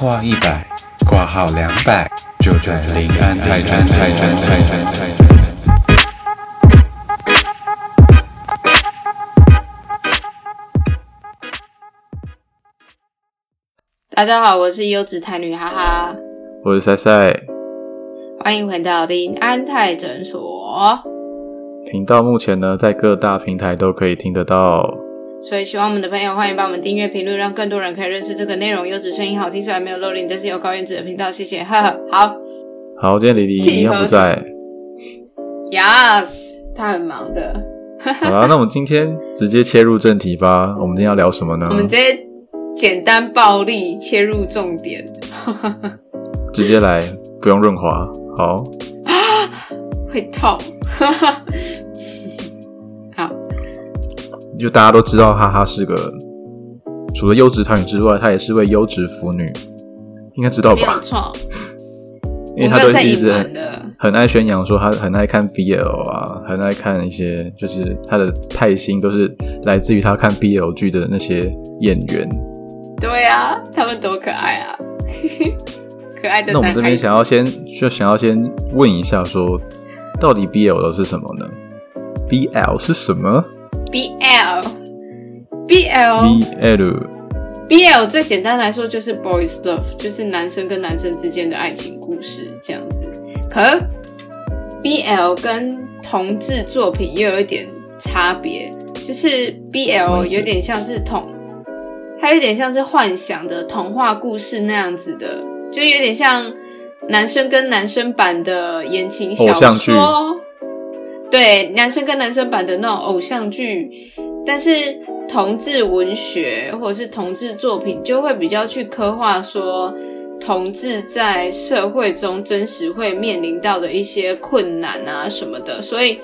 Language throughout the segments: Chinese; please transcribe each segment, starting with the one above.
话一百，挂号两百，就在临安泰诊所。大家好，我是优质台女哈哈，我是赛赛。欢迎回到临安泰诊所。频道目前呢，在各大平台都可以听得到。所以喜欢我们的朋友，欢迎帮我们订阅、评论，让更多人可以认识这个内容。优质声音好听，虽然没有露脸，但是有高颜值的频道。谢谢，呵呵。好，好，今天李李一样不在。Yes，他很忙的。好啦，那我们今天直接切入正题吧。我们今天要聊什么呢？我们直接简单暴力切入重点。直接来，不用润滑。好，会痛。好，就大家都知道，哈哈是个除了优质团女之外，她也是位优质腐女，应该知道没有吧？错。因为她都我没有在隐一直很爱宣扬说她很爱看 BL 啊，很爱看一些就是她的泰星都是来自于她看 BL 剧的那些演员。对啊，他们多可爱啊！可爱的那我们这边想要先就想要先问一下说，到底 BL 是什么呢？BL 是什么 BL BL？BL BL 最简单来说就是 boys love，就是男生跟男生之间的爱情故事这样子。可 BL 跟同志作品又有一点差别，就是 BL 有点像是童，它有点像是幻想的童话故事那样子的，就有点像男生跟男生版的言情小说。对，男生跟男生版的那种偶像剧，但是同志文学或者是同志作品就会比较去刻画说同志在社会中真实会面临到的一些困难啊什么的，所以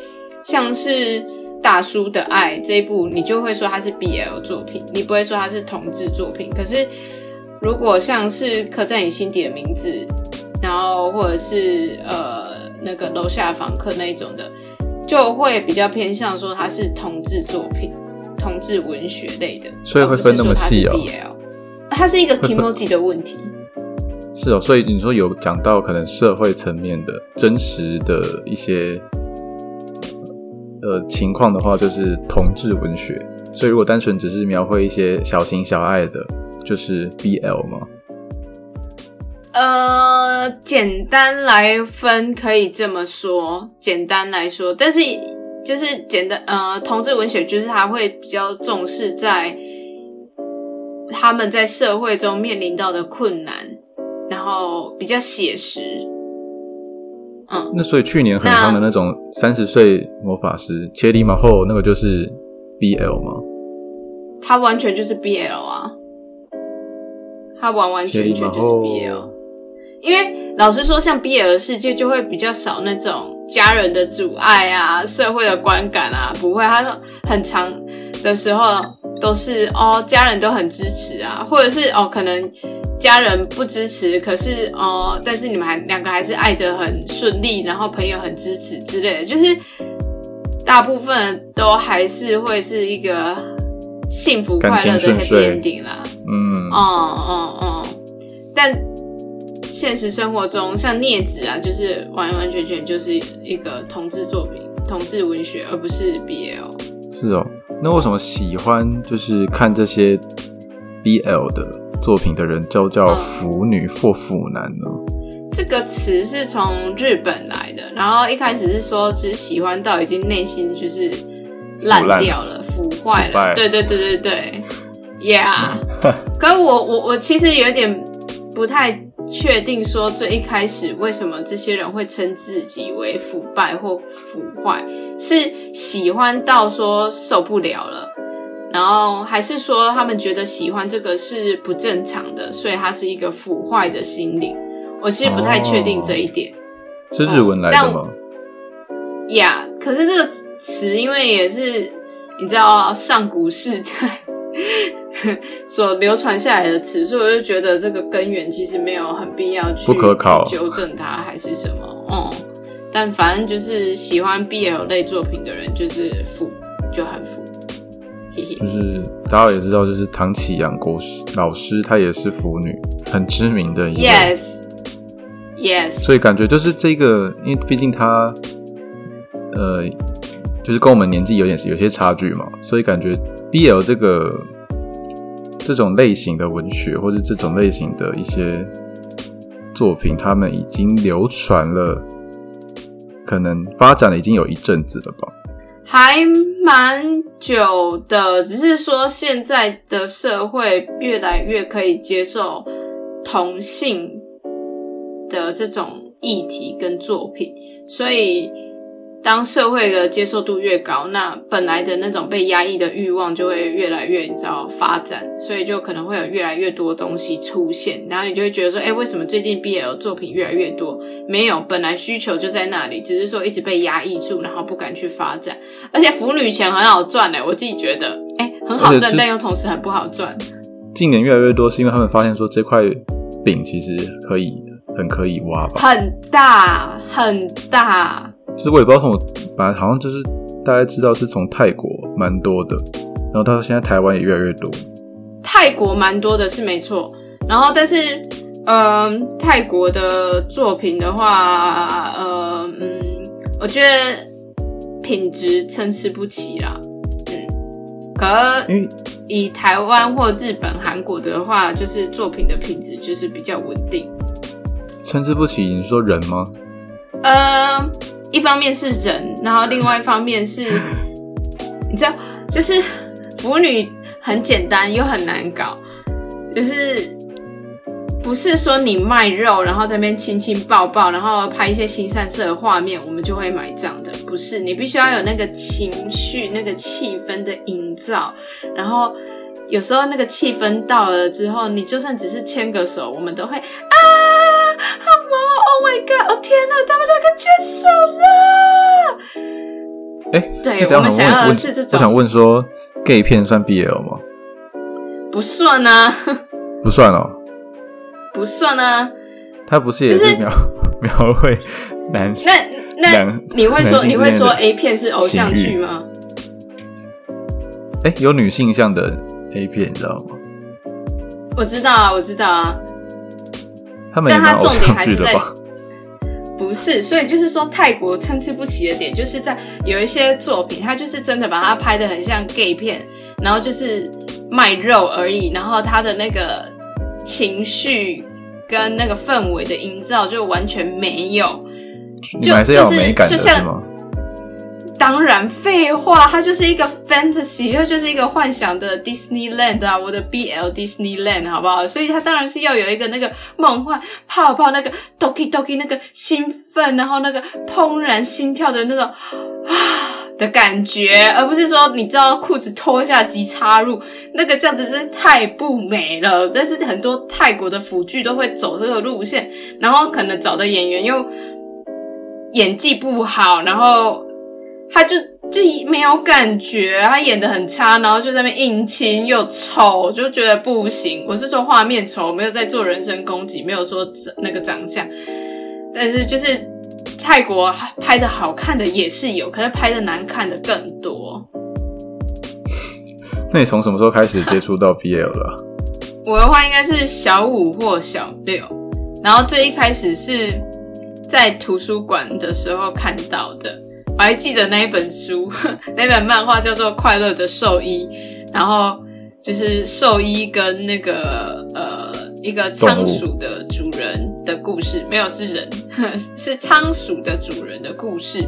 像是《大叔的爱》这一部，你就会说它是 BL 作品，你不会说它是同志作品。可是如果像是刻在你心底的名字，然后或者是呃那个楼下房客那一种的，就会比较偏向说它是同志作品、同志文学类的，所以会分那么细哦它是一个 emoji 的问题。是哦，所以你说有讲到可能社会层面的真实的一些呃情况的话，就是同志文学。所以如果单纯只是描绘一些小情小爱的，就是 BL 吗？呃，简单来分可以这么说，简单来说，但是就是简单呃，同志文学就是他会比较重视在他们在社会中面临到的困难，然后比较写实。嗯，那所以去年很夯的那种三十岁魔法师切里马后那个就是 BL 吗？他完全就是 BL 啊，他完完全全就是 BL。因为老实说，像 BL 的世界就会比较少那种家人的阻碍啊、社会的观感啊，不会，它很长的时候都是哦，家人都很支持啊，或者是哦，可能家人不支持，可是哦，但是你们还两个还是爱得很顺利，然后朋友很支持之类的，就是大部分都还是会是一个幸福快乐的感情顺 happy ending 啦。嗯，哦哦哦，但现实生活中，像镊子啊，就是完完全全就是一个同志作品、同志文学，而不是 BL。是哦。那为什么喜欢就是看这些 BL 的作品的人叫叫嗯腐女或腐男呢？这个词是从日本来的，然后一开始是说只喜欢到已经内心就是烂掉了、腐坏了。对对对对对，Yeah。可是我我我其实有点不太确定，说最一开始为什么这些人会称自己为腐败或腐坏，是喜欢到说受不了了，然后还是说他们觉得喜欢这个是不正常的，所以它是一个腐坏的心灵。我其实不太确定这一点。是日文来的但吗？呀可是这个词因为也是你知道上古世代 所流传下来的词，所以我就觉得这个根源其实没有很必要去不可考纠正它还是什么。哦、但反正就是喜欢 BL 类作品的人就是腐，就很腐。嘿嘿就，是大家也知道，就是唐启阳国师老师，她也是腐女，很知名的一位。Yes, Yes，所以感觉就是这个，因为毕竟他，呃，就是跟我们年纪有点有些差距嘛，所以感觉 BL 这个这种类型的文学或者这种类型的一些作品，他们已经流传了，可能发展了已经有一阵子了吧。还蛮久的，只是说现在的社会越来越可以接受同性的这种议题跟作品，所以当社会的接受度越高，那本来的那种被压抑的欲望就会越来越你知道发展，所以就可能会有越来越多东西出现，然后你就会觉得说，哎、为什么最近 BL 作品越来越多？没有，本来需求就在那里，只是说一直被压抑住，然后不敢去发展。而且腐女钱很好赚欸，我自己觉得，哎、很好赚，但又同时很不好赚。近年越来越多，是因为他们发现说这块饼其实可以很可以挖吧。很大很大，就是我也不知道从我本来好像就是大家知道是从泰国蛮多的，然后到现在台湾也越来越多。泰国蛮多的是没错，然后但是，嗯、泰国的作品的话，呃，嗯，我觉得品质参差不齐啦，嗯，可因为以台湾或日本、韩国的话，就是作品的品质就是比较稳定。参差不齐，你是说人吗？呃，一方面是人，然后另外一方面是，你知道，就是腐女很简单又很难搞，就是不是说你卖肉，然后在那边亲亲抱抱，然后拍一些新三色的画面，我们就会买账的，不是，你必须要有那个情绪、那个气氛的营造，然后。有时候那个气氛到了之后，你就算只是牵个手，我们都会啊，好萌哦！Oh my god！哦天哪，他们两个牵手了。哎、对我们想要的问是这种我想问说，gay 片算 BL 吗？不算啊，不算哦，不算啊。他不是也就是是描、描绘男那那你会说你会说 A 片是偶像剧吗？哎、有女性向的 A 片，你知道吗？我知道啊，我知道啊，他们也但他重点蛮偶像还是在剧的吧？不是，所以就是说泰国参差不齐的点，就是在有一些作品，他就是真的把它拍的很像 gay 片，然后就是卖肉而已，然后他的那个情绪跟那个氛围的营造就完全没有。你们还是要有就是就像？当然，废话，它就是一个 fantasy，它就是一个幻想的 Disneyland 啊，我的 BL Disneyland 好不好？所以它当然是要有一个那个梦幻泡泡，那个 doki doki 那个兴奋，然后那个怦然心跳的那种啊 的感觉，而不是说你知道裤子脱下即插入，那个这样子真是太不美了。但是很多泰国的腐剧都会走这个路线，然后可能找的演员又演技不好，然后他就就没有感觉，他演的很差，然后就在那边硬亲又丑，就觉得不行。我是说画面丑，没有在做人身攻击，没有说那个长相，但是就是泰国拍的好看的也是有，可是拍的难看的更多。那你从什么时候开始接触到 BL 的啊、我的话应该是小五或小六，然后最一开始是在图书馆的时候看到的。我还记得那一本书，那本漫画叫做《快乐的兽医》，然后就是兽医跟那个呃一个仓鼠的主人的故事，没有是人，是仓鼠的主人的故事。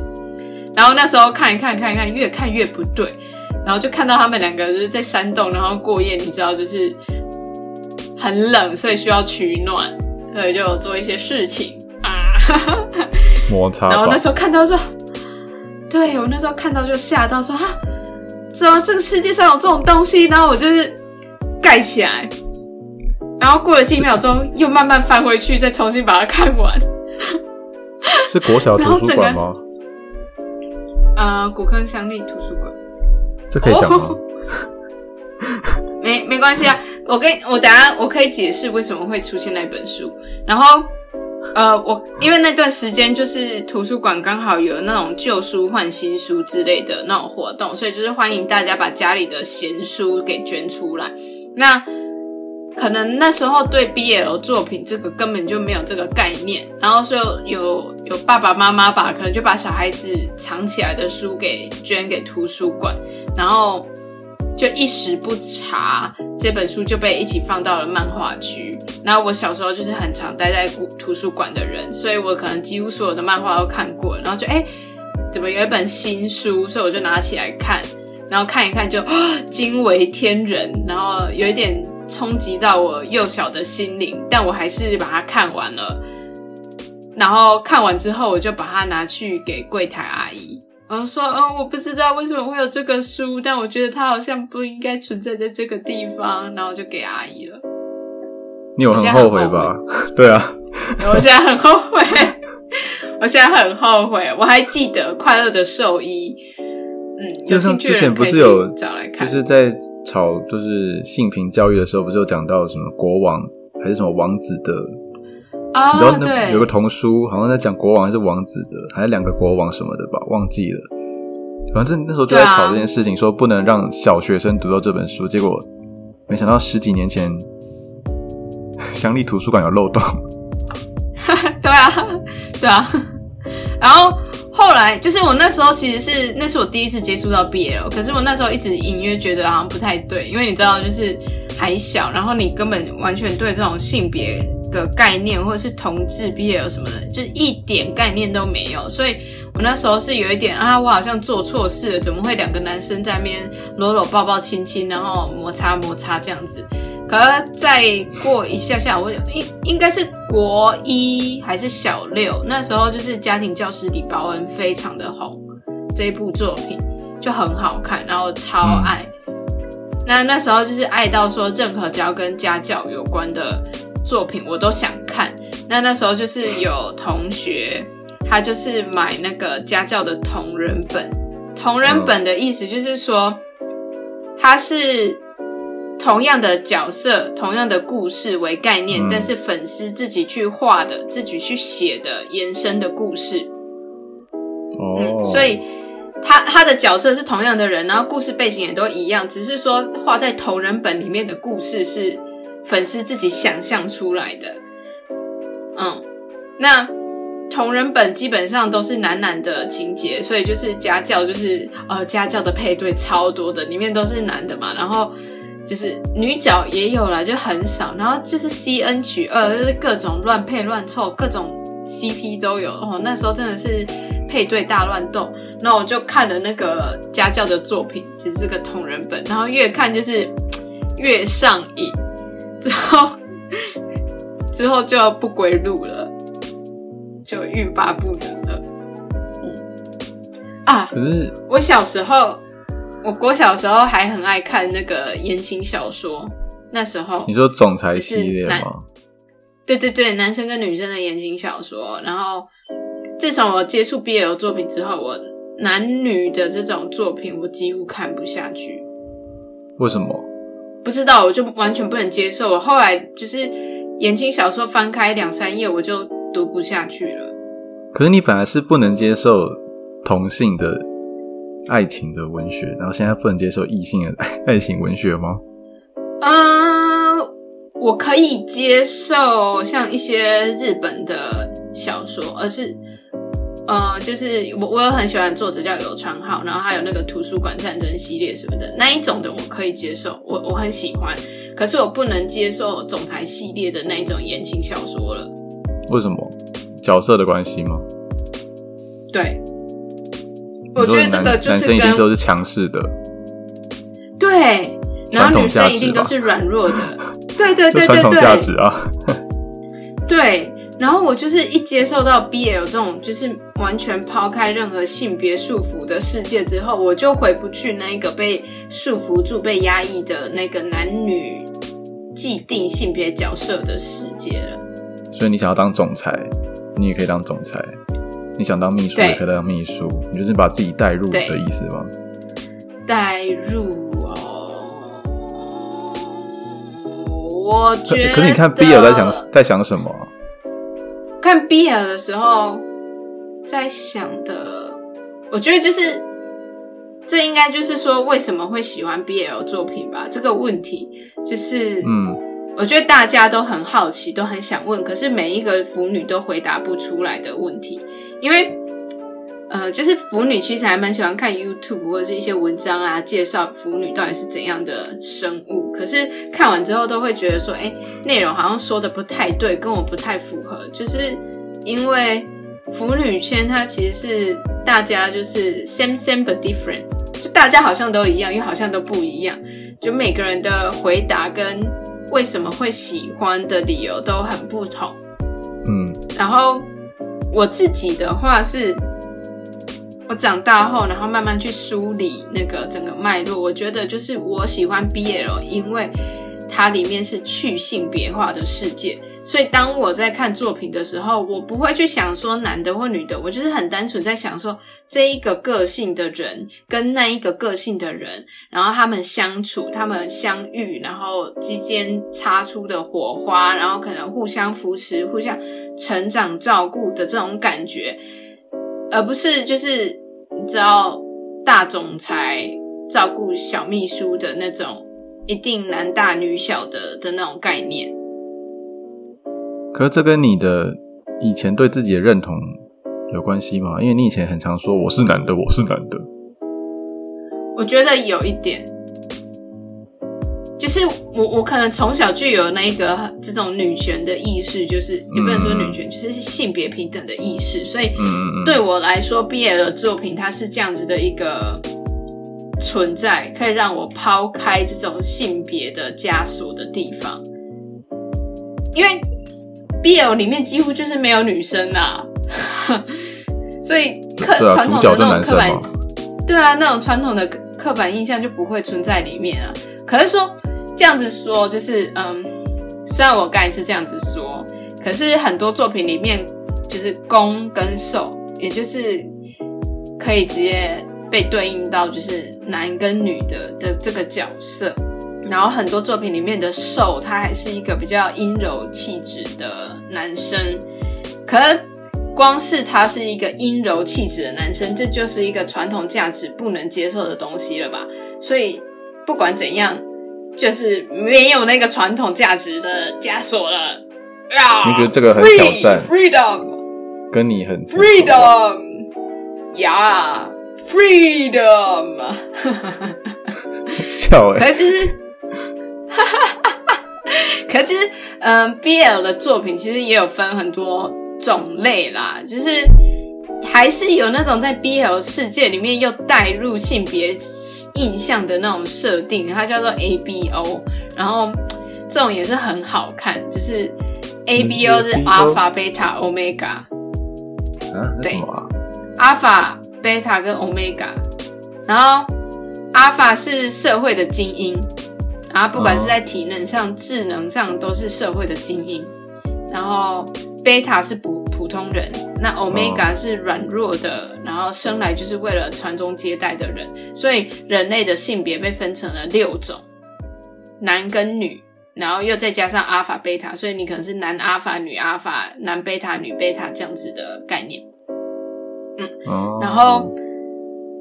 然后那时候看一看看一看，越看越不对，然后就看到他们两个就是在山洞，然后过夜，你知道就是很冷，所以需要取暖，所以就做一些事情啊。摩擦然后那？时候看到说，对我那时候看到就吓到说啊，怎么这个世界上有这种东西？然后我就是盖起来，然后过了几秒钟又慢慢翻回去，再重新把它看完。是国小图书馆吗？呃，古坑乡立图书馆。这可以讲吗？哦没没关系啊，我跟我等下我可以解释为什么会出现那本书。然后，呃，我因为那段时间就是图书馆刚好有那种旧书换新书之类的那种活动，所以就是欢迎大家把家里的闲书给捐出来。那可能那时候对 BL 作品这个根本就没有这个概念，然后所以有有爸爸妈妈吧，可能就把小孩子藏起来的书给捐给图书馆，然后就一时不查，这本书就被一起放到了漫画区。然后我小时候就是很常待在图书馆的人，所以我可能几乎所有的漫画都看过，然后就哎，怎么有一本新书，所以我就拿起来看，然后看一看就惊为天人，然后有一点。冲击到我幼小的心灵，但我还是把它看完了。然后看完之后，我就把它拿去给柜台阿姨，我说：“嗯，我不知道为什么会有这个书，但我觉得它好像不应该存在在这个地方。”然后就给阿姨了。你有很后悔吧？对啊，我现在很后悔，我现在很后悔。我还记得《快乐的兽医》。嗯，就像之前不是有找来看，就是在吵就是性平教育的时候，不是有讲到什么国王还是什么王子的啊？你知道那有个童书，好像在讲国王还是王子的，还是两个国王什么的吧？忘记了。反正那时候就在吵这件事情，说不能让小学生读到这本书。结果没想到十几年前，乡立图书馆有漏洞。对啊，对啊，然后。后来就是我那时候其实是那是我第一次接触到 BL，可是我那时候一直隐约觉得好像不太对，因为你知道就是还小，然后你根本完全对这种性别的概念或者是同志 BL 什么的，就一点概念都没有，所以我那时候是有一点啊，我好像做错事了，怎么会两个男生在那边搂搂抱抱亲亲，然后摩擦摩擦这样子。可再过一下下，我应应该是国一还是小六，那时候就是家庭教师李宝恩非常的红，这一部作品就很好看，然后超爱。那那时候就是爱到说，任何只要跟家教有关的作品我都想看。那那时候就是有同学，他就是买那个家教的同人本，同人本的意思就是说，他是。同样的角色，同样的故事为概念，但是粉丝自己去画的、自己去写的延伸的故事。哦，所以他他的角色是同样的人，然后故事背景也都一样，只是说画在同人本里面的故事是粉丝自己想象出来的。嗯，那同人本基本上都是男男的情节，所以就是家教，就是呃家教的配对超多的，里面都是男的嘛，然后。就是女角也有了，就很少。然后就是 C N 取二，就是各种乱配乱凑，各种 C P 都有。哦，那时候真的是配对大乱斗。那我就看了那个家教的作品，其实是个同人本。然后越看就是越上瘾，之后之后就不归路了，就欲罢不能了。嗯啊，可是我小时候。我国小时候还很爱看那个言情小说，那时候你说总裁系列吗？对对对，男生跟女生的言情小说。然后自从我接触 BL 作品之后，我男女的这种作品我几乎看不下去。为什么？不知道，我就完全不能接受。我后来就是言情小说翻开两三页，我就读不下去了。可是你本来是不能接受同性的。爱情的文学，然后现在不能接受异性的爱情文学吗？嗯，我可以接受像一些日本的小说，而是，呃，就是我我有很喜欢作者叫有川浩，然后还有那个图书馆战争系列什么的那一种的，我可以接受，我我很喜欢。可是我不能接受总裁系列的那一种言情小说了。为什么？角色的关系吗？对。我觉得这个就是跟男生一定都是强势的，对，然后女生一定都是软弱的，对对对对对，价值啊，对。然后我就是一接受到 BL 这种就是完全抛开任何性别束缚的世界之后，我就回不去那个被束缚住、被压抑的那个男女既定性别角色的世界了。所以你想要当总裁，你也可以当总裁。你想当秘书也可以当秘书，你就是把自己带入的意思吗？带入哦，我觉得。可是你看 BL 在想在想什么？看 BL 的时候在想的，我觉得就是这应该就是说为什么会喜欢 BL 作品吧？这个问题就是，嗯，我觉得大家都很好奇，都很想问，可是每一个腐女都回答不出来的问题，因为。呃，就是腐女其实还蛮喜欢看 YouTube 或者是一些文章啊，介绍腐女到底是怎样的生物。可是看完之后都会觉得说，哎，内容好像说的不太对，跟我不太符合。就是因为腐女圈它其实是大家就是 same same but different，就大家好像都一样，又好像都不一样。就每个人的回答跟为什么会喜欢的理由都很不同。嗯，然后我自己的话是。我长大后，然后慢慢去梳理那个整个脉络。我觉得就是我喜欢 BL，因为它里面是去性别化的世界。所以当我在看作品的时候，我不会去想说男的或女的，我就是很单纯在想说这一个个性的人跟那一个个性的人，然后他们相处、他们相遇，然后之间擦出的火花，然后可能互相扶持、互相成长、照顾的这种感觉。而不是就是你知道大总裁照顾小秘书的那种一定男大女小的的那种概念。可是这跟你的以前对自己的认同有关系吗？因为你以前很常说我是男的，我是男的。我觉得有一点。就是我，我可能从小就有那个这种女权的意识，就是也不能说女权，就是性别平等的意识。所以对我来说，BL 的作品它是这样子的一个存在，可以让我抛开这种性别的枷锁的地方。因为 BL 里面几乎就是没有女生啊，所以刻传统的那种刻板，对啊，那种传统的刻板印象就不会存在里面啊。可是说。这样子说就是，嗯，虽然我刚才是这样子说，可是很多作品里面就是攻跟受，也就是可以直接被对应到就是男跟女的的这个角色。然后很多作品里面的受，他还是一个比较阴柔气质的男生。可光是他是一个阴柔气质的男生，这就是一个传统价值不能接受的东西了吧？所以不管怎样。就是没有那个传统价值的枷锁了啊！你觉得这个很挑战？Freedom，跟你很 Freedom，呀，Freedom，笑哎！可是就是，哈哈哈哈哈！可是就是，嗯，BL 的作品其实也有分很多种类啦，就是。还是有那种在 BL 世界里面又带入性别印象的那种设定，它叫做 ABO，然后这种也是很好看，就是 ABO 是 Alpha、Beta、Omega，啊，对，Alpha、Beta 跟 Omega，然后 Alpha 是社会的精英，然后不管是在体能上、智能上都是社会的精英，然后 Beta 是普普通人。那 Omega 是软弱的，然后生来就是为了传宗接代的人，所以人类的性别被分成了六种，男跟女，然后又再加上阿法、贝塔，所以你可能是男阿法、女阿法、男贝塔、女贝塔这样子的概念。嗯，然后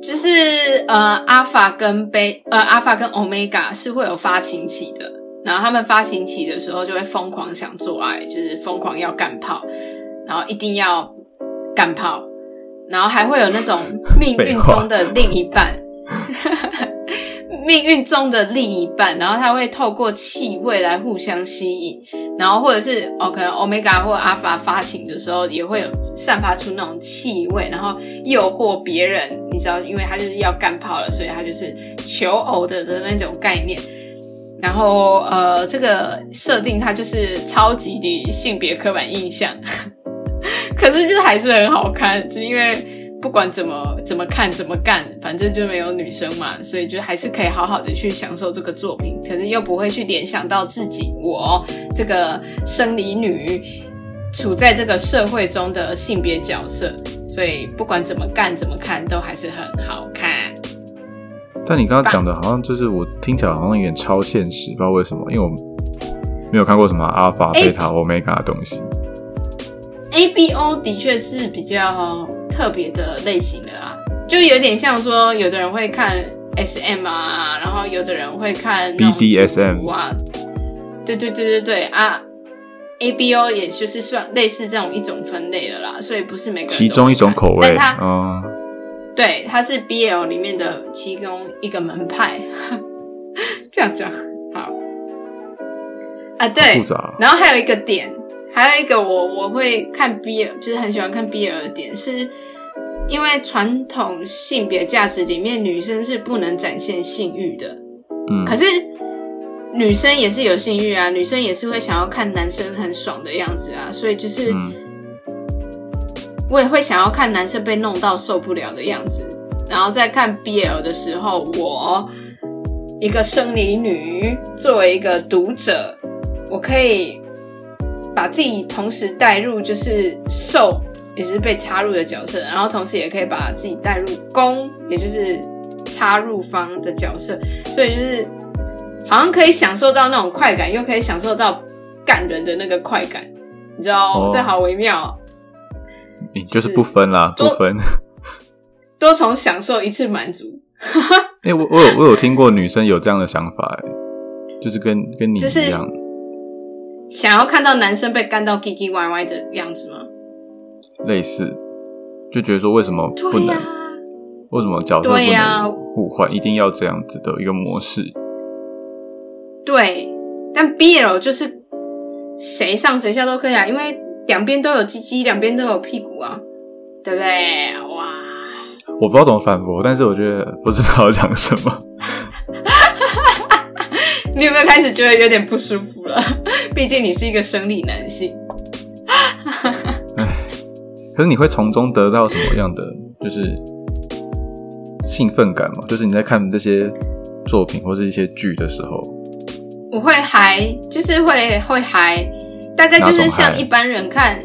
就是呃，阿法跟贝呃，阿法跟 Omega 是会有发情期的，然后他们发情期的时候就会疯狂想做爱，就是疯狂要干炮，然后一定要。干炮，然后还会有那种 命运中的另一半，命运中的另一半，然后他会透过气味来互相吸引，然后或者是哦，可能 Omega 或阿法发情的时候也会有散发出那种气味，然后诱惑别人，你知道，因为他就是要干炮了，所以他就是求偶的的那种概念。然后呃，这个设定它就是超级的性别刻板印象。可是就还是很好看，就因为不管怎么怎么看怎么干，反正就没有女生嘛，所以就还是可以好好的去享受这个作品。可是又不会去联想到自己我这个生理女处在这个社会中的性别角色，所以不管怎么干怎么看都还是很好看。但你刚刚讲的好像就是我听起来好像有点超现实，不知道为什么，因为我没有看过什么阿尔法、贝塔、欧米伽的东西。A B O 的确是比较特别的类型的啦，就有点像说，有的人会看 S M 啊，然后有的人会看 B D S M 啊，对对对对对啊，A B O 也就是算类似这种一种分类的啦，所以不是每个人其中一种口味，但它嗯，对它是 B L 里面的其中一个门派，这样讲好。啊，对。然后还有一个点，还有一个我我会看 BL，就是很喜欢看 BL 的点，是因为传统性别价值里面，女生是不能展现性欲的，嗯，可是女生也是有性欲啊，女生也是会想要看男生很爽的样子啊，所以就是嗯我也会想要看男生被弄到受不了的样子，然后在看 BL 的时候，我一个生理女作为一个读者，我可以把自己同时带入就是受，也就是被插入的角色，然后同时也可以把自己带入攻，也就是插入方的角色，所以就是好像可以享受到那种快感，又可以享受到干人的那个快感，你知道，哦。这好微妙哦、你就是不分啦，不分。多重享受一次满足。哎、我我有我有听过女生有这样的想法、哎，就是跟跟你就是一样，想要看到男生被干到唧唧歪歪的样子吗？类似，就觉得说为什么不能，为什么角色不对呀能互换，一定要这样子的一个模式？对。但 BL 就是谁上谁下都可以啊，因为两边都有鸡鸡，两边都有屁股啊，对不对？哇，我不知道怎么反驳，但是我觉得不知道要讲什么。你有没有开始觉得有点不舒服了？毕竟你是一个生理男性。可是你会从中得到什么样的就是兴奋感吗？就是你在看这些作品或是一些剧的时候，我会嗨，就是会会嗨，大概就是像一般人看，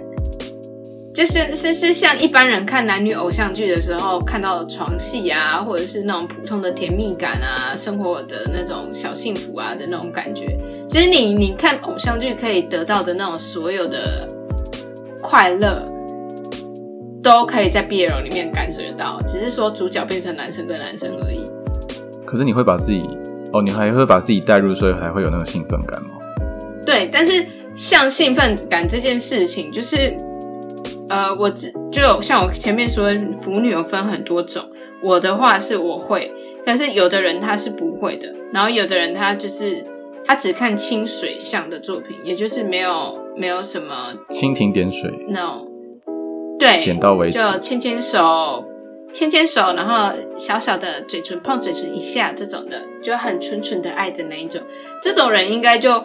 就是是是像一般人看男女偶像剧的时候看到的床戏啊，或者是那种普通的甜蜜感啊，生活的那种小幸福啊的那种感觉，就是你你看偶像剧可以得到的那种所有的快乐。都可以在 BL 里面感受得到，只是说主角变成男生跟男生而已。可是你会把自己哦，你还会把自己带入，所以还会有那个兴奋感吗？对，但是像兴奋感这件事情，就是呃，我只就有像我前面说，腐女有分很多种。我的话是我会，但是有的人他是不会的，然后有的人他就是他只看清水像的作品，也就是没有没有什么蜻蜓点水，那种对点到为止就牵牵手。牵牵手，然后小小的嘴唇碰嘴唇一下，这种的就很纯纯的爱的那一种，这种人应该就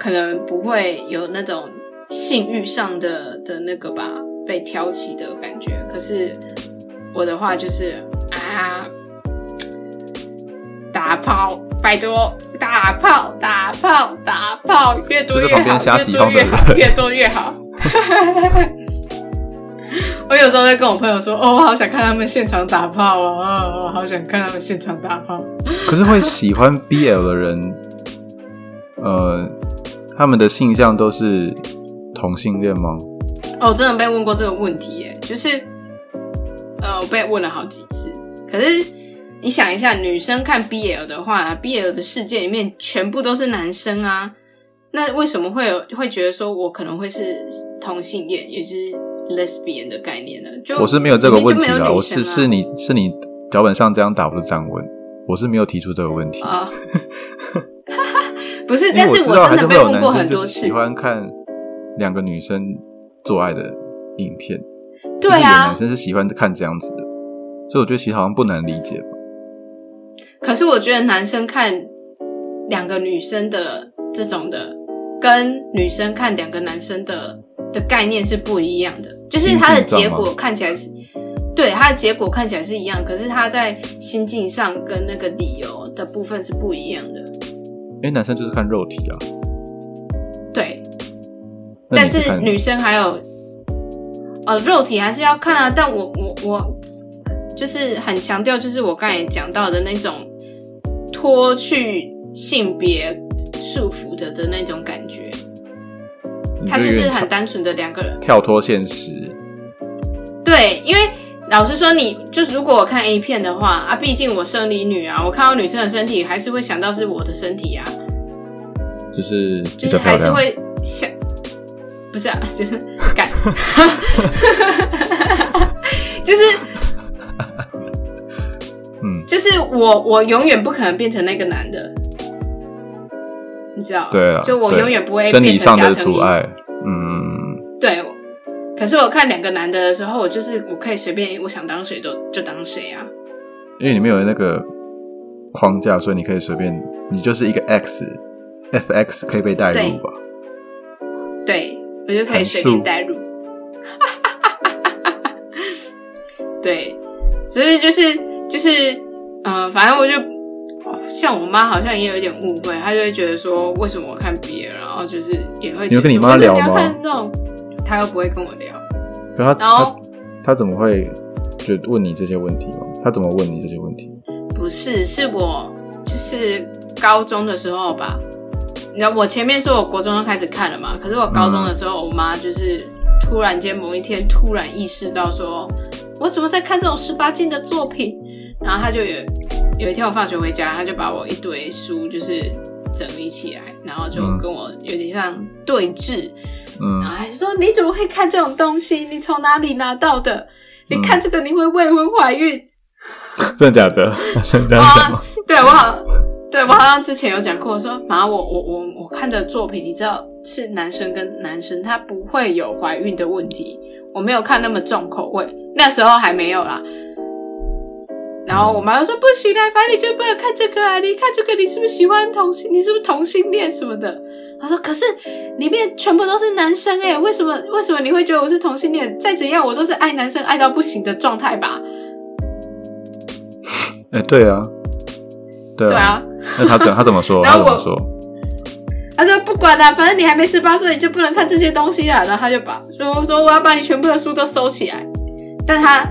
可能不会有那种性欲上的的那个吧，被挑起的感觉。可是我的话就是啊，打炮，拜托，打炮，打炮，打炮，越多越好，瞎越多越好，越多越好。我有时候会跟我朋友说：“哦，我好想看他们现场打炮哦，哦，我好想看他们现场打炮。可是会喜欢 BL 的人，呃，他们的性向都是同性恋吗？”哦，我真的被问过这个问题，耶，就是呃，我被问了好几次。可是你想一下，女生看 BL 的话，BL 的世界里面全部都是男生啊，那为什么会有会觉得说我可能会是同性恋，也就是 lesbian 的概念呢？就我是没有这个问题啦，里面就没有我是是你是你脚本上这样打，不是这样问，我是没有提出这个问题。啊，不是，但是我真的被问过很多次喜。欢看两个女生做爱的影片，对啊男，生是喜欢看这样子的，所以我觉得其实好像不难理解吧。可是我觉得男生看两个女生的这种的，跟女生看两个男生的的概念是不一样的，就是它的结果看起来是，对它的结果看起来是一样，可是他在心境上跟那个理由的部分是不一样的。因为男生就是看肉体啊，对，那但是女生还有，呃，肉体还是要看啊。但我我我就是很强调，就是我刚才讲到的那种脱去性别束缚的的那种感觉，你它就是很单纯的两个人。跳脱现实，对，因为老实说你，就是如果我看 A 片的话啊，毕竟我生理女啊，我看到女生的身体还是会想到是我的身体啊。就是就。是还是会想，不是啊，就是感，就是嗯，就是我我永远不可能变成那个男的，你知道？对啊，就我永远不会生理变成上的加藤鹰阻碍。嗯，对，可是我看两个男的的时候，我就是我可以随便我想当谁都就当谁啊。因为你没有那个框架，所以你可以随便，你就是一个 X，FX 可以被带入吧？对我就可以随便带入。对，所以就是就是呃，反正我就像我妈好像也有一点误会，她就会觉得说为什么我看 BL，然后就是也会你有跟你妈聊吗为什么你要看那种，她又不会跟我聊。可他然后他他怎么会就问你这些问题吗？他怎么问你这些问题？不是，是我就是高中的时候吧。你知道我前面说我国中就开始看了嘛，可是我高中的时候，我妈就是突然间某一天突然意识到说，我怎么在看这种十八禁的作品？然后她就有有一天我放学回家，她就把我一堆书就是整理起来，然后就嗯跟我有点像对峙，嗯然后还说你怎么会看这种东西？你从哪里拿到的？你看这个你会未婚怀孕？真的假的？真的啊？，对我好，对我好像之前有讲过，说妈，我我我我看的作品，你知道是男生跟男生，他不会有怀孕的问题，我没有看那么重口味，那时候还没有啦。然后我妈就说不行啦，反正你就不能看这个啊！你看这个，你是不是喜欢同性？你是不是同性恋什么的？她说可是里面全部都是男生哎，为什么为什么你会觉得我是同性恋？再怎样，我都是爱男生爱到不行的状态吧？哎、对啊，对对啊，那他怎他怎么说？然后我他怎么说？他说不管啦，反正你还没十八岁，你就不能看这些东西啊。然后他就把说说我要把你全部的书都收起来，但他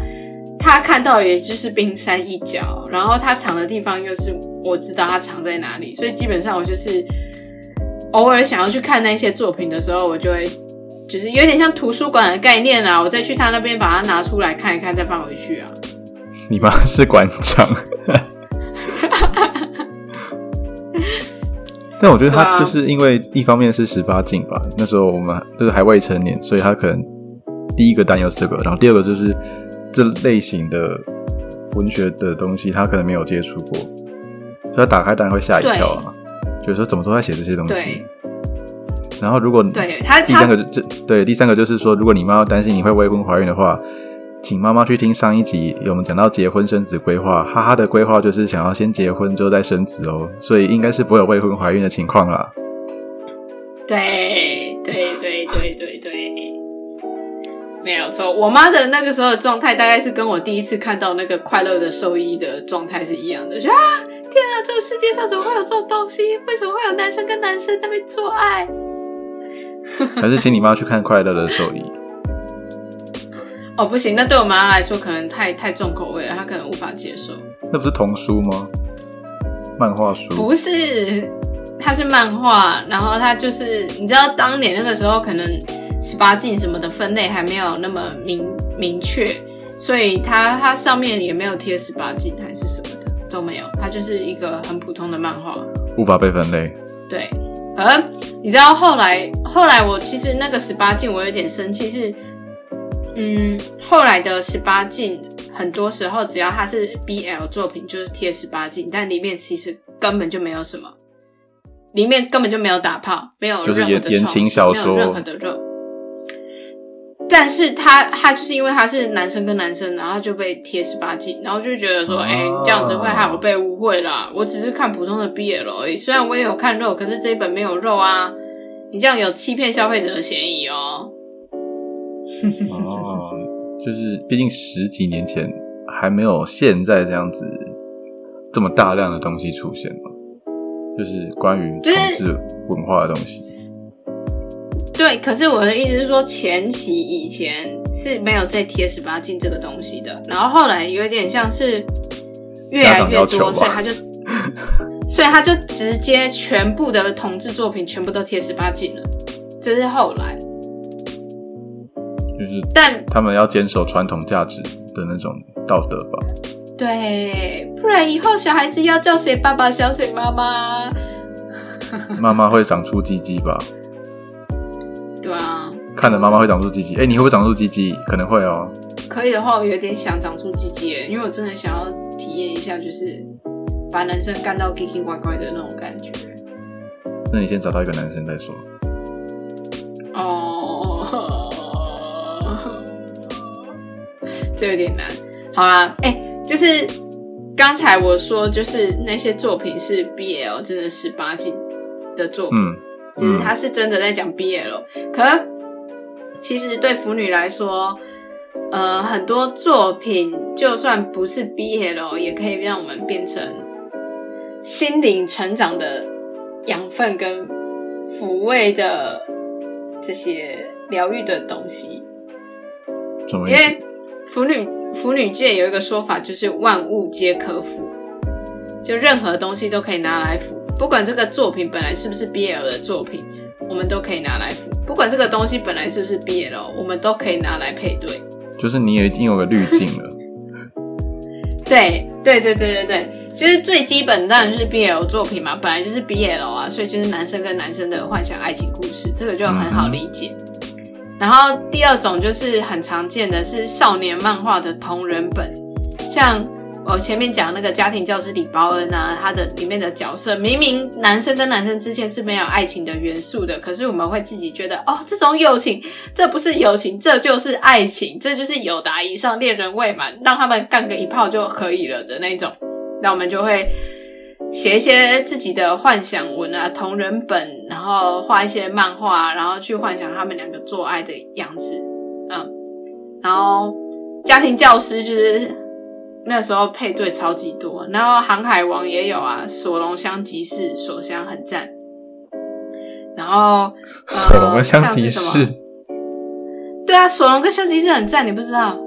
他看到也就是冰山一角，然后他藏的地方又是我知道他藏在哪里，所以基本上我就是偶尔想要去看那些作品的时候，我就会就是有点像图书馆的概念啊，我再去他那边把它拿出来看一看，再放回去啊。你妈是馆长。但我觉得他就是因为一方面是十八禁吧，那时候我们就是还未成年，所以他可能第一个担忧是这个，然后第二个就是这类型的文学的东西他可能没有接触过，所以他打开当然会吓一跳啊，觉得说怎么都在写这些东西。然后如果对他第三他个就对第三个就是说，如果你妈妈担心你会未婚怀孕的话，请妈妈去听上一集，有我们讲到结婚生子规划，哈哈的规划就是想要先结婚之后再生子哦，所以应该是不会有未婚怀孕的情况啦。对对对对对对，没有错。我妈的那个时候的状态，大概是跟我第一次看到那个快乐的兽医的状态是一样的，就啊，天啊，这个世界上怎么会有这种东西？为什么会有男生跟男生在那边做爱？还是请你妈去看《快乐的兽医》。哦，不行，那对我妈来说可能太太重口味了，她可能无法接受。那不是童书吗？漫画书。不是，它是漫画，然后它就是你知道当年那个时候可能十八禁什么的分类还没有那么明明确，所以它它上面也没有贴十八禁还是什么的都没有，它就是一个很普通的漫画。无法被分类。对，而你知道后来后来我其实那个十八禁我有点生气是，嗯，后来的十八禁很多时候只要它是 BL 作品就是贴十八禁，但里面其实根本就没有什么，里面根本就没有打炮，没有就是任何的言言情小说没有任何的肉。但是他他就是因为他是男生跟男生，然后就被贴十八禁，然后就觉得说，哦哎、这样子会害我被误会啦。我只是看普通的 BL 而已，虽然我也有看肉，可是这一本没有肉啊。你这样有欺骗消费者的嫌疑哦。哦，就是毕竟十几年前还没有现在这样子这么大量的东西出现嘛，就是关于就同志文化的东西。对，可是我的意思是说，前期以前是没有在贴十八禁这个东西的，然后后来有点像是越来越多，所以他就，所以他就直接全部的同志作品全部都贴十八禁了，这是后来。就是但他们要坚守传统价值的那种道德吧。对，不然以后小孩子要叫谁爸爸，叫谁妈妈。妈妈会长出鸡鸡吧？看着妈妈会长出鸡鸡，哎、你会不会长出鸡鸡？可能会哦。可以的话，我有点想长出鸡鸡耶，因为我真的想要体验一下，就是把男生干到奇奇怪怪的那种感觉。那你先找到一个男生再说。哦，这有点难。好啦，哎、就是刚才我说，就是那些作品是 BL，真的十八禁的作品。嗯就是他是真的在讲 BL，可其实对腐女来说，呃，很多作品就算不是 BL，也可以让我们变成心灵成长的养分跟抚慰的这些疗愈的东西。因为腐女腐女界有一个说法，就是万物皆可腐，就任何东西都可以拿来腐，不管这个作品本来是不是 BL 的作品，我们都可以拿来腐；不管这个东西本来是不是 BL，我们都可以拿来配对。就是你也已经有个滤镜了。对对对对对对，其实最基本当然就是 BL 作品嘛，本来就是 BL 啊，所以就是男生跟男生的幻想爱情故事，这个就很好理解。然后第二种就是很常见的是少年漫画的同人本，像我前面讲那个家庭教师李包恩啊，他的里面的角色明明男生跟男生之间是没有爱情的元素的，可是我们会自己觉得哦，这种友情这不是友情，这就是爱情，这就是友达以上恋人未满，让他们干个一炮就可以了的那种。那我们就会写一些自己的幻想文啊，同人本，然后画一些漫画，然后去幻想他们两个做爱的样子，嗯，然后家庭教师就是那时候配对超级多，然后航海王也有啊，索隆香吉士，索香很赞，然后索隆跟香吉士么，对啊，索隆跟香吉士很赞，你不知道？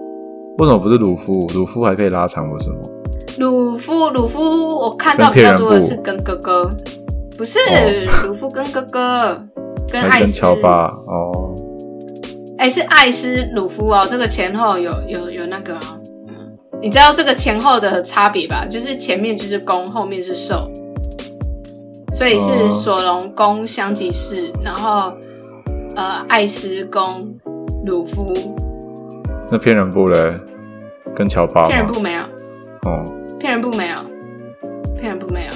为什么不是鲁夫？鲁夫还可以拉长，不是吗？鲁夫，鲁夫，我看到比较多的是跟哥哥，不是、哦鲁夫跟哥哥，跟艾斯，乔巴？哦，哎、是艾斯鲁夫哦，这个前后有有有那个啊，嗯，你知道这个前后的差别吧？就是前面就是攻，后面是受，所以是哦索隆攻香吉士，然后呃艾斯攻鲁夫，那骗人部嘞？跟乔巴？骗人部没有，哦，骗人部没有，骗人部没有。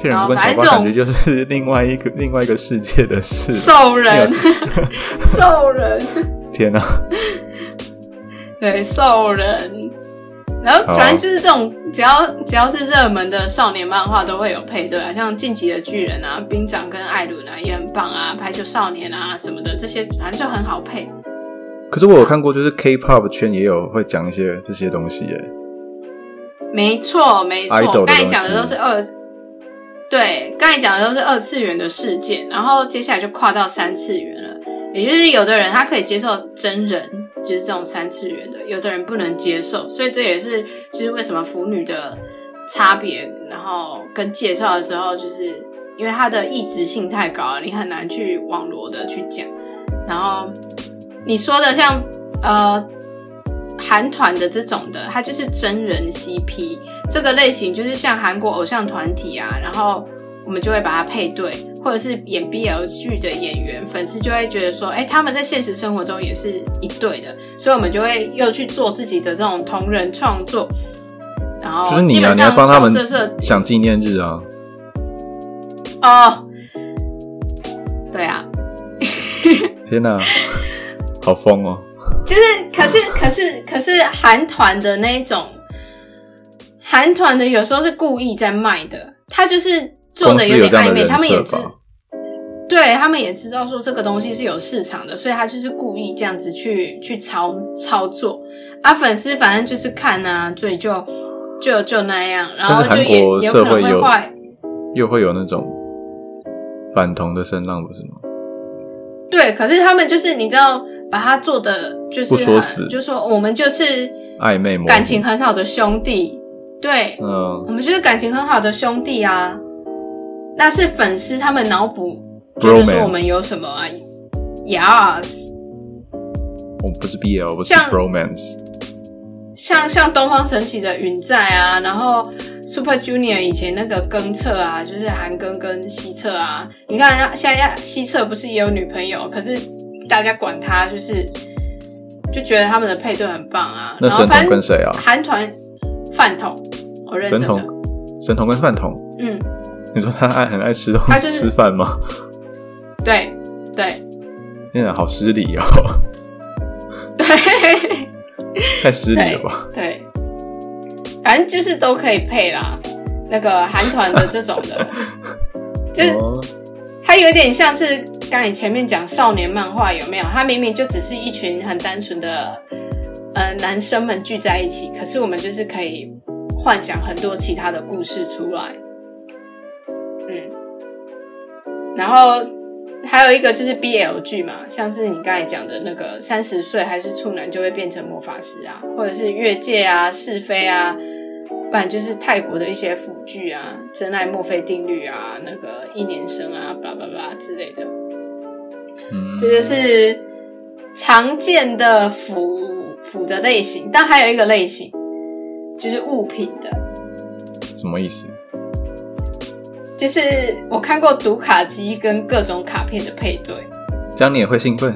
骗人部跟乔巴感觉就是另外一个另外一个世界的事。兽人，兽 人，天哪、对，兽人。然后反正就是这种，只要只要是热门的少年漫画都会有配对啊，像《晋级的巨人》啊、兵长跟艾伦啊也很棒啊，排球少年啊什么的，这些反正就很好配。可是我有看过，就是 K-pop 圈也有会讲一些这些东西耶。没错，没错，刚才讲的都是二，对，刚才讲的都是二次元的事件，然后接下来就跨到三次元了。也就是有的人他可以接受真人，就是这种三次元的，有的人不能接受，所以这也是就是为什么腐女的差别。然后跟介绍的时候，就是因为它的意志性太高了，你很难去网罗的去讲。然后你说的像呃韩团的这种的，它就是真人 CP 这个类型，就是像韩国偶像团体啊，然后我们就会把它配对，或者是演 BL 剧的演员，粉丝就会觉得说，哎、他们在现实生活中也是一对的，所以我们就会又去做自己的这种同人创作，然后就是你啊，你要帮他们想纪念日啊。哦，对啊，天哪、好疯哦！就是，可是，可是，可是，韩团的那一种，韩团的有时候是故意在卖的，他就是做的有点暧昧，他们也知对他们也知道说这个东西是有市场的，所以他就是故意这样子去去操操作。啊，粉丝反正就是看啊，所以就就就那样，然后就是也韩国有可能社会坏，又会有那种反同的声浪，不是吗？对，可是他们就是你知道把它做的就是不说死。很就说我们就是暧昧感情很好的兄弟，对，嗯。我们就是感情很好的兄弟啊。那是粉丝他们脑补，觉得说我们有什么啊？Yes，我不是 BL，我是像 romance。像像东方神起的云在啊，然后 Super Junior 以前那个庚澈啊，就是韩庚跟西澈啊，你看现在西澈不是也有女朋友，可是大家管他就是就觉得他们的配对很棒啊。那神童跟谁啊？韩团饭桶，我认真的。神童，神童跟饭桶。嗯，你说他爱很爱吃东他就是吃饭吗？对对天啊，好失礼哦，对太失礼了吧？对，反正就是都可以配啦。那个韩团的这种的，就是哦它有点像是刚才前面讲少年漫画有没有？它明明就只是一群很单纯的呃男生们聚在一起，可是我们就是可以幻想很多其他的故事出来。嗯，然后还有一个就是 BL 剧嘛，像是你刚才讲的那个三十岁还是处男就会变成魔法师啊，或者是越界啊、是非啊，不然就是泰国的一些腐剧啊，真爱墨菲定律啊，那个一年生啊，巴拉巴拉之类的，嗯，这就是常见的腐腐的类型。但还有一个类型就是物品的，什么意思？就是我看过读卡机跟各种卡片的配对。这样你也会兴奋？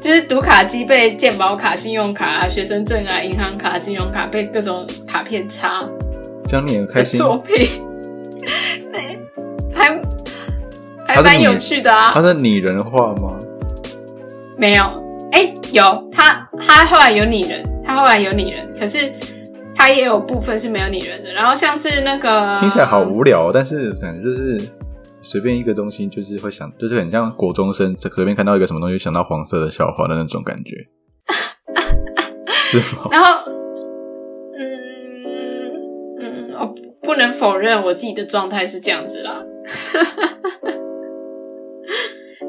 就是读卡机被健保卡、信用卡啊、学生证啊、银行卡、金融卡被各种卡片插这样你也开心？作品，对，还还蛮有趣的啊他。是拟人化吗？没有，哎、有他他后来有拟人，他后来有拟人，可是他也有部分是没有拟人的。然后像是那个听起来好无聊，但是感觉就是随便一个东西，就是会想，就是很像国中生随便看到一个什么东西，想到黄色的笑话的那种感觉，是吗？然后，嗯嗯，我不能否认我自己的状态是这样子啦。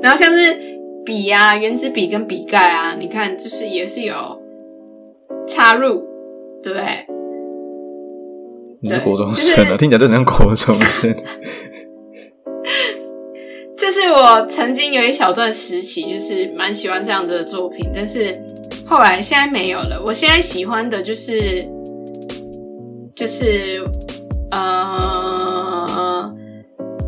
然后像是笔啊，原子笔跟笔盖啊，你看就是也是有插入，对不对？你是国中生啊，就是听起来就很像国中生。这是我曾经有一小段时期，就是蛮喜欢这样子的作品，但是后来现在没有了。我现在喜欢的就是就是呃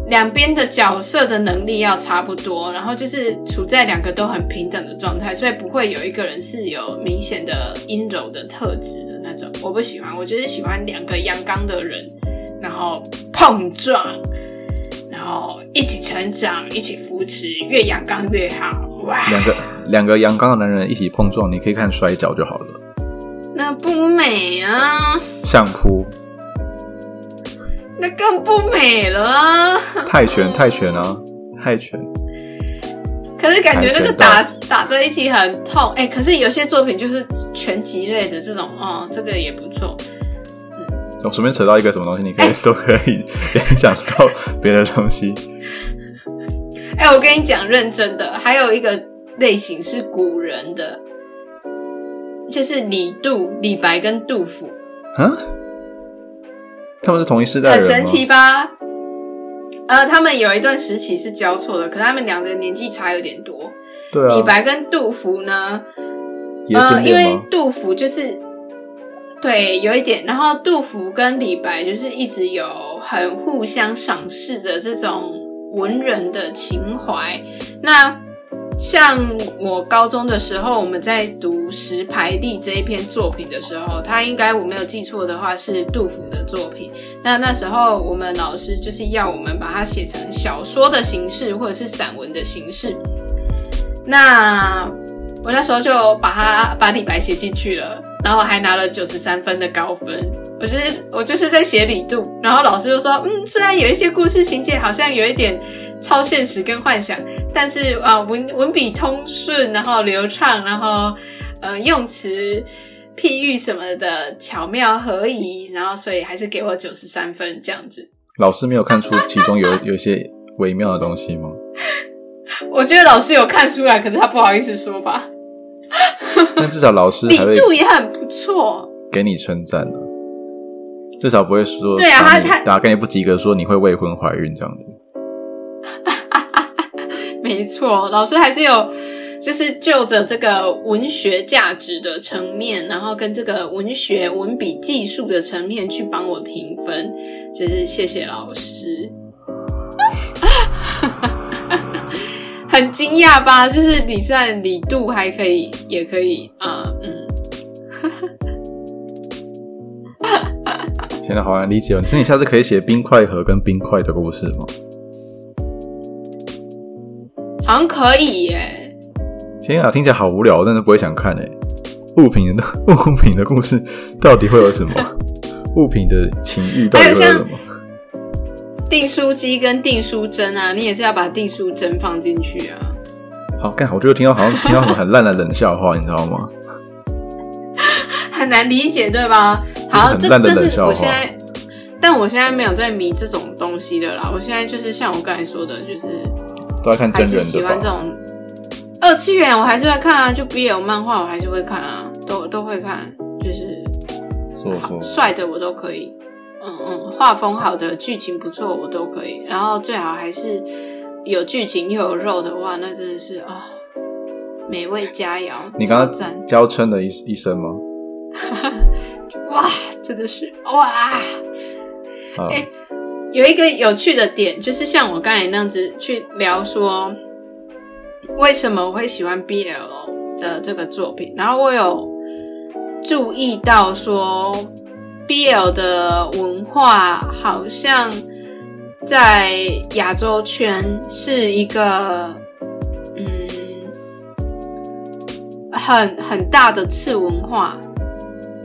两边的角色的能力要差不多，然后就是处在两个都很平等的状态，所以不会有一个人是有明显的阴柔的特质的我不喜欢，我就是喜欢两个阳刚的人，然后碰撞。然后一起成长，一起扶持，越阳刚越好。哇，两个两个阳刚的男人一起碰撞，你可以看摔跤就好了。那不美啊，相扑、那更不美了啊。泰拳、泰拳啊，泰拳。可是感觉那个打打在一起很痛，哎、可是有些作品就是全集类的这种，哦，这个也不错。我随便扯到一个什么东西，你可以、哎都可以联想到别的东西。哎、我跟你讲，认真的，还有一个类型是古人的，就是李杜、李白跟杜甫，啊？他们是同一世代的人吗？很神奇吧？呃，他们有一段时期是交错的，可他们两个年纪差有点多。对啊，李白跟杜甫呢，呃，因为？杜甫就是对有一点，然后杜甫跟李白就是一直有很互相赏识的这种文人的情怀。那像我高中的时候，我们在读《石牌地》这一篇作品的时候，它应该我没有记错的话是杜甫的作品。那那时候我们老师就是要我们把它写成小说的形式或者是散文的形式。那我那时候就把它把李白写进去了，然后还拿了九十三分的高分。我就是我就是在写李杜，然后老师就说，嗯，虽然有一些故事情节好像有一点超现实跟幻想，但是啊、呃文文笔通顺，然后流畅，然后呃用词譬喻什么的巧妙合宜，然后所以还是给我九十三分这样子。老师没有看出其中有有一些微妙的东西吗？我觉得老师有看出来，可是他不好意思说吧。但至少老师李还会杜也很不错，给你称赞了，至少不会说对啊他他打给你不及格，说你会未婚怀孕这样子。没错，老师还是有就是就着这个文学价值的层面，然后跟这个文学文笔技术的层面去帮我评分，就是谢谢老师。很惊讶吧？就是李善李度还可以，也可以啊、嗯。天哪，好难理解哦！所以你下次可以写冰块盒跟冰块的故事吗？好像可以耶。天啊，听起来好无聊，我真的不会想看诶。物品的 物品的故事到底会有什么？物品的情欲到底会有什么？订书机跟订书针啊，你也是要把订书针放进去啊。好干，我觉得听到好像听到什么很烂的冷笑话，你知道吗？很难理解，对吧？好，这但是我现在，但我现在没有在迷这种东西的啦。我现在就是像我刚才说的，就是都要看真人的吧？喜欢这种二次元，我还是会看啊。就 BL 漫画，我还是会看啊，都都会看，就是帅的我都可以。嗯嗯，画风好的，剧情不错，我都可以。然后最好还是有剧情又有肉的话，那真的是啊、美味佳肴。你刚刚娇嗔了一一声吗？哇，真的是哇！有一个有趣的点，就是像我刚才那样子去聊说，为什么我会喜欢 BL 的这个作品，然后我有注意到说，BL 的文化好像在亚洲圈是一个嗯很很大的次文化，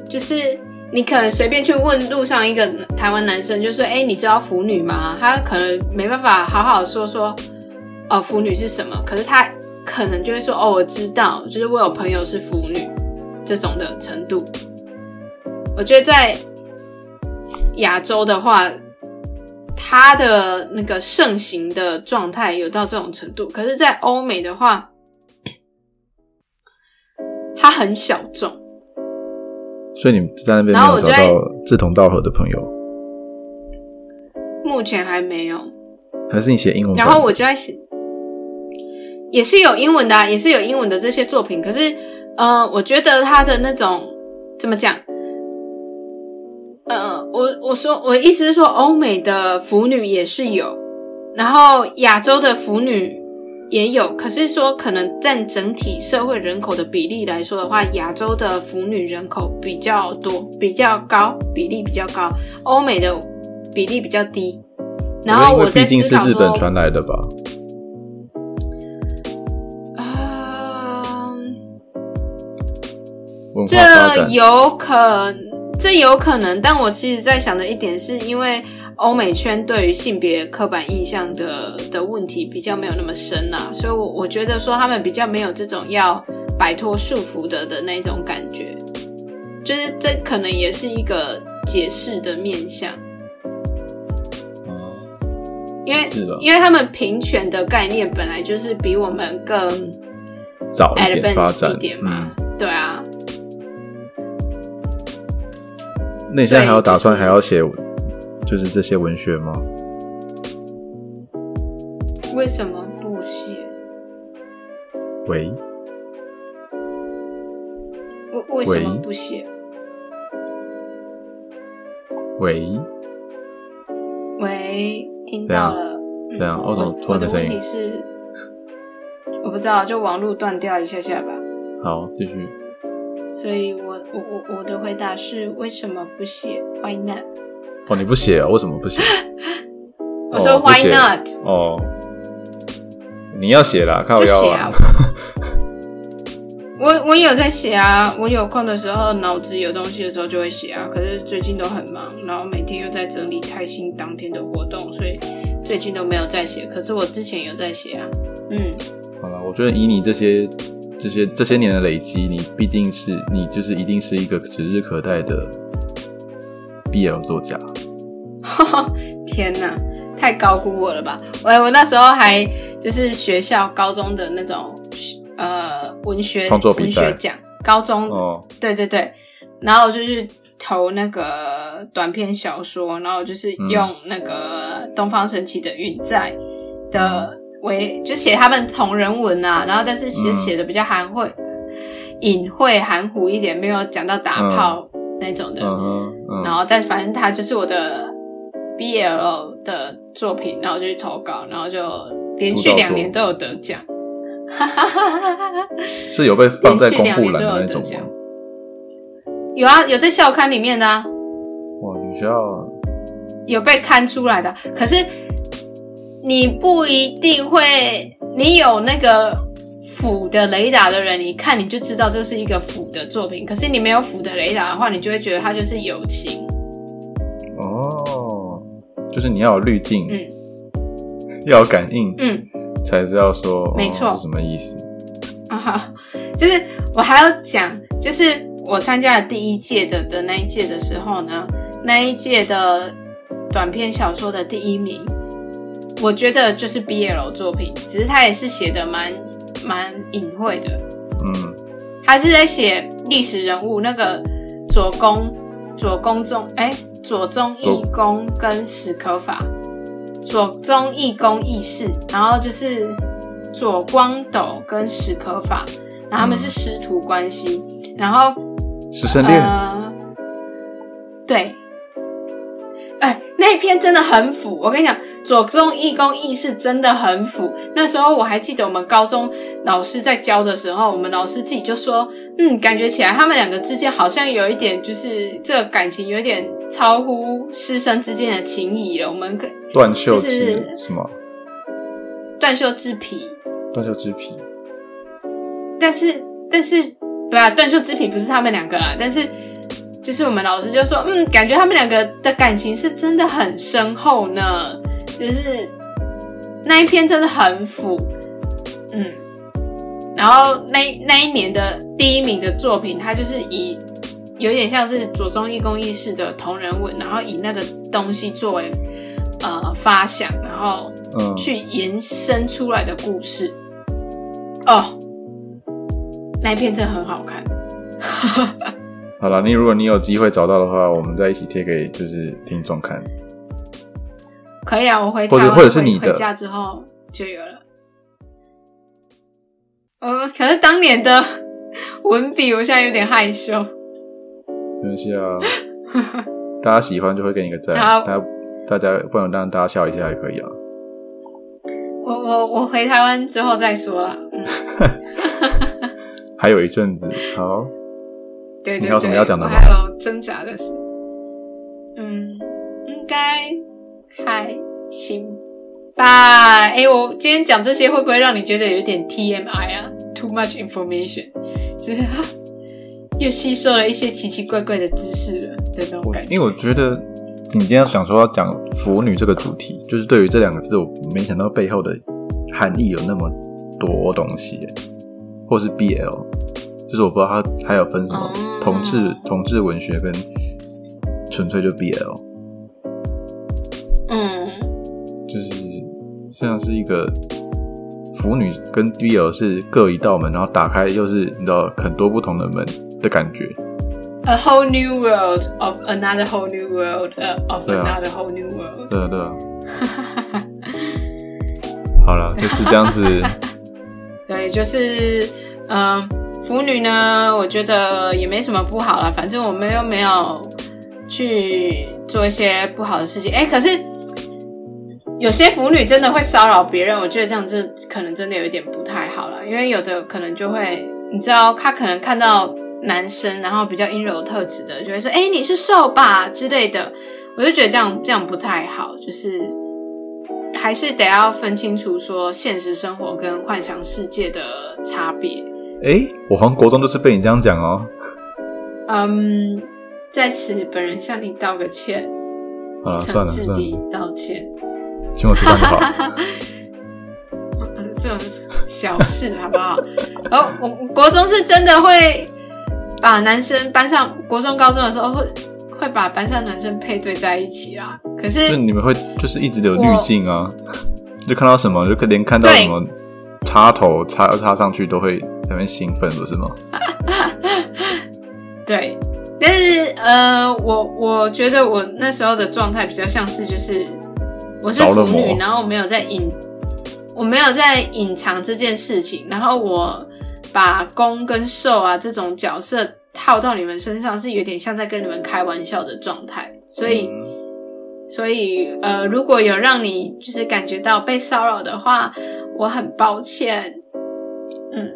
就是你可能随便去问路上一个台湾男生，就说：“哎、你知道腐女吗？”他可能没办法好好说说，哦，腐女是什么？可是他可能就会说：“哦，我知道，就是我有朋友是腐女这种的程度。”我觉得在亚洲的话，它的那个盛行的状态有到这种程度，可是，在欧美的话，它很小众。所以你在那边没然后我找到志同道合的朋友，目前还没有。还是你写英文？然后我就在写，也是有英文的、啊，也是有英文的这些作品。可是，呃，我觉得他的那种怎么讲？呃，我我说我的意思是说，欧美的腐女也是有，然后亚洲的腐女也有。可是说，可能占整体社会人口的比例来说的话，亚洲的腐女人口比较多，比较高，比例比较高；欧美的比例比较低。然后我觉得因为毕竟思考说，是日本传来的吧？这有可，这有可能，但我其实在想的一点是因为欧美圈对于性别刻板印象的的问题比较没有那么深啊，所以我我觉得说他们比较没有这种要摆脱束缚的的那种感觉，就是这可能也是一个解释的面向。哦因为是的因为他们平权的概念本来就是比我们更早一点发 advanced 展一点嘛，嗯，对啊，那你现在还要打算还要写就是这些文学吗？为什么不写？喂为为什么喂不写？喂，喂，听到了。嗯对啊为什么我我的突然的声音问题是，我不知道，就网络断掉一下下吧。好，继续。所以我我我我的回答是为什么不写？Why not？哦，你不写啊？为什么不写？我说 Why not？哦，你要写啦，看我要写啊！我我有在写啊，我有空的时候，脑子有东西的时候就会写啊。可是最近都很忙，然后每天又在整理泰兴当天的活动，所以最近都没有在写。可是我之前有在写啊，嗯，好了，我觉得以你这些这些这些年的累积，你必定是你就是一定是一个指日可待的 BL 作家。天哪，太高估我了吧！我我那时候还就是学校高中的那种呃文学创作比赛文学奖，高中哦，对对对，然后就是投那个短篇小说，然后就是嗯用那个东方神起的《云在》的为就写他们同人文啊，然后但是其实写的比较含晦、隐晦、含糊一点，没有讲到打炮那种的。嗯哼嗯，然后，但反正他就是我的 BL 的作品，然后就去投稿，然后就连续两年都有得奖，是有被放在公布栏的那种吗？有啊，有在校刊里面的啊，哇，你学校有被刊出来的。可是你不一定会，你有那个腐的雷达的人，你看你就知道这是一个腐的作品。可是你没有腐的雷达的话，你就会觉得它就是友情。哦，就是你要有滤镜，嗯，要有感应，嗯。才知道说没错哦是什么意思。啊哈，就是我还要讲，就是我参加了第一届的的那一届的时候呢，那一届的短篇小说的第一名，我觉得就是 BL 作品，只是他也是写的蛮蛮隐晦的，嗯他是在写历史人物那个左公左公宗哎左宗义公跟史可法，左宗义公义士，然后就是左光斗跟史可法，然后他们是师徒关系，然后师生恋，呃，对，哎、那一篇真的很腐。我跟你讲，左宗义公义是真的很腐。那时候我还记得我们高中老师在教的时候，我们老师自己就说，嗯，感觉起来他们两个之间好像有一点，就是这个感情有一点超乎师生之间的情谊了。我们可断袖就之是什么？断袖之癖，断袖之癖。但是但是对啊，断袖之癖不是他们两个啦，但是就是我们老师就说，嗯，感觉他们两个的感情是真的很深厚呢，就是那一篇真的很腐，嗯，然后那那一年的第一名的作品，它就是以有点像是左中义公义式的同人文，然后以那个东西作为呃发想，然后嗯，去延伸出来的故事。哦，那一篇真的很好看。好了，你如果你有机会找到的话，我们再一起贴给就是听众看。可以啊，我回或者台湾或者是你的回回家之后就有了。呃，可是当年的 文笔，我现在有点害羞。没关系啊，大家喜欢就会给你个赞，好大家大家不能让大家笑一下也可以啊。我我我回台湾之后再说啦。嗯，还有一阵子，好，对对对，你还有什么要讲的吗还有挣扎的事。嗯，应该还行吧。哎、我今天讲这些会不会让你觉得有点 TMI 啊？Too much information，就是啊又吸收了一些奇奇怪怪的知识了的那种我感觉。因为我觉得你今天想说要讲腐女这个主题，就是对于这两个字，我没想到背后的含义有那么多东西，或是 BL，就是我不知道它还有分什么哦同志同志文学跟纯粹就 BL，像是一个腐女跟 BL 是各一道门，然后打开又是你知道很多不同的门的感觉。A whole new world of another whole new world、uh, of another whole new world。对啊对啊。好了，就是这样子。对，就是嗯，腐女呢，我觉得也没什么不好了，反正我们又没有去做一些不好的事情。哎，可是有些腐女真的会骚扰别人，我觉得这样子可能真的有一点不太好了，因为有的可能就会，你知道，他可能看到男生，然后比较阴柔特质的，就会说：“哎，你是瘦吧”之类的。我就觉得这样这样不太好，就是还是得要分清楚说现实生活跟幻想世界的差别。哎、我好像国中就是被你这样讲哦。嗯，在此本人向你道个歉，好了，算诚挚了算了，地道歉。请我吃饭就好。呃 这种小事好不好？然后我我国中是真的会把男生班上，国中高中的时候会会把班上男生配对在一起啊。可是是你们会就是一直有滤镜啊，就看到什么就可连看到什么插头插插上去都会在那边兴奋，不是吗？对，但是呃，我我觉得我那时候的状态比较像是就是我是腐女，然后我没有在隐，我没有在隐藏这件事情，然后我把攻跟受啊这种角色套到你们身上，是有点像在跟你们开玩笑的状态，所以。所以，呃，如果有让你就是感觉到被骚扰的话，我很抱歉。嗯，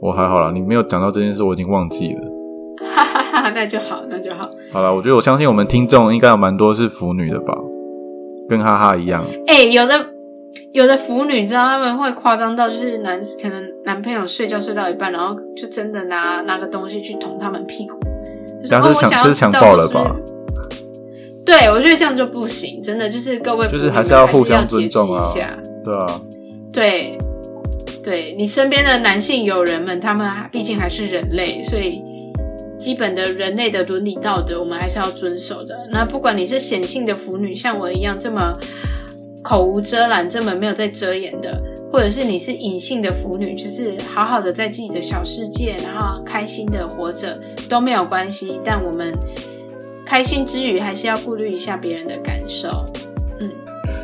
我还好啦，你没有讲到这件事，我已经忘记了。哈哈哈，那就好，那就好。好了，我觉得我相信我们听众应该有蛮多是腐女的吧，跟哈哈一样。哎，有的有的腐女，知道他们会夸张到就是男可能男朋友睡觉睡到一半，然后就真的拿拿个东西去捅他们屁股。这是强，这是强暴了吧？对，我觉得这样就不行，真的就是各位，就是还是要互相尊重啊，对啊，对，对你身边的男性友人们，他们毕竟还是人类，所以基本的人类的伦理道德，我们还是要遵守的。那不管你是显性的腐女，像我一样这么口无遮拦，这么没有在遮掩的，或者是你是隐性的腐女，就是好好的在自己的小世界，然后开心的活着都没有关系，但我们。开心之余，还是要顾虑一下别人的感受。嗯，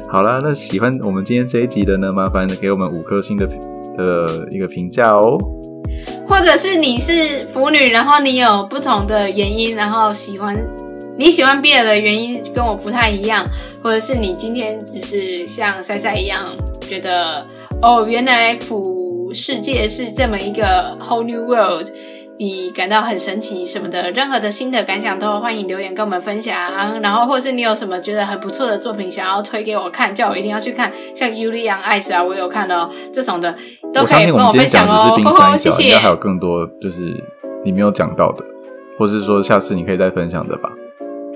好啦，那喜欢我们今天这一集的呢，麻烦给我们五颗星的的一个评价哦。或者是你是腐女，然后你有不同的原因，然后喜欢你喜欢 BL 的原因跟我不太一样，或者是你今天只是像赛赛一样觉得哦，原来腐世界是这么一个 whole new world。你感到很神奇什么的，任何的新的感想都欢迎留言跟我们分享。然后，或是你有什么觉得很不错的作品想要推给我看，叫我一定要去看，像《尤利安爱子》啊，我有看哦，这种的都可以跟我分享哦。谢谢。应该还有更多就是你没有讲到的，或是说下次你可以再分享的吧。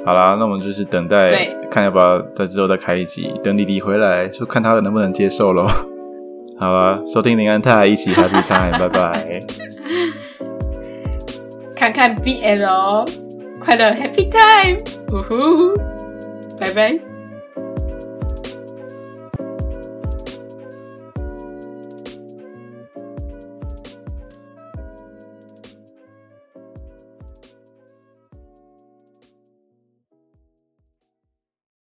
好啦，那我们就是等待看要不要在之后再开一集，等李黎回来就看他能不能接受喽。好啦，收听林安泰一起 Happy Time，拜拜。看看 BL，快乐 Happy Time，呜呼，拜拜。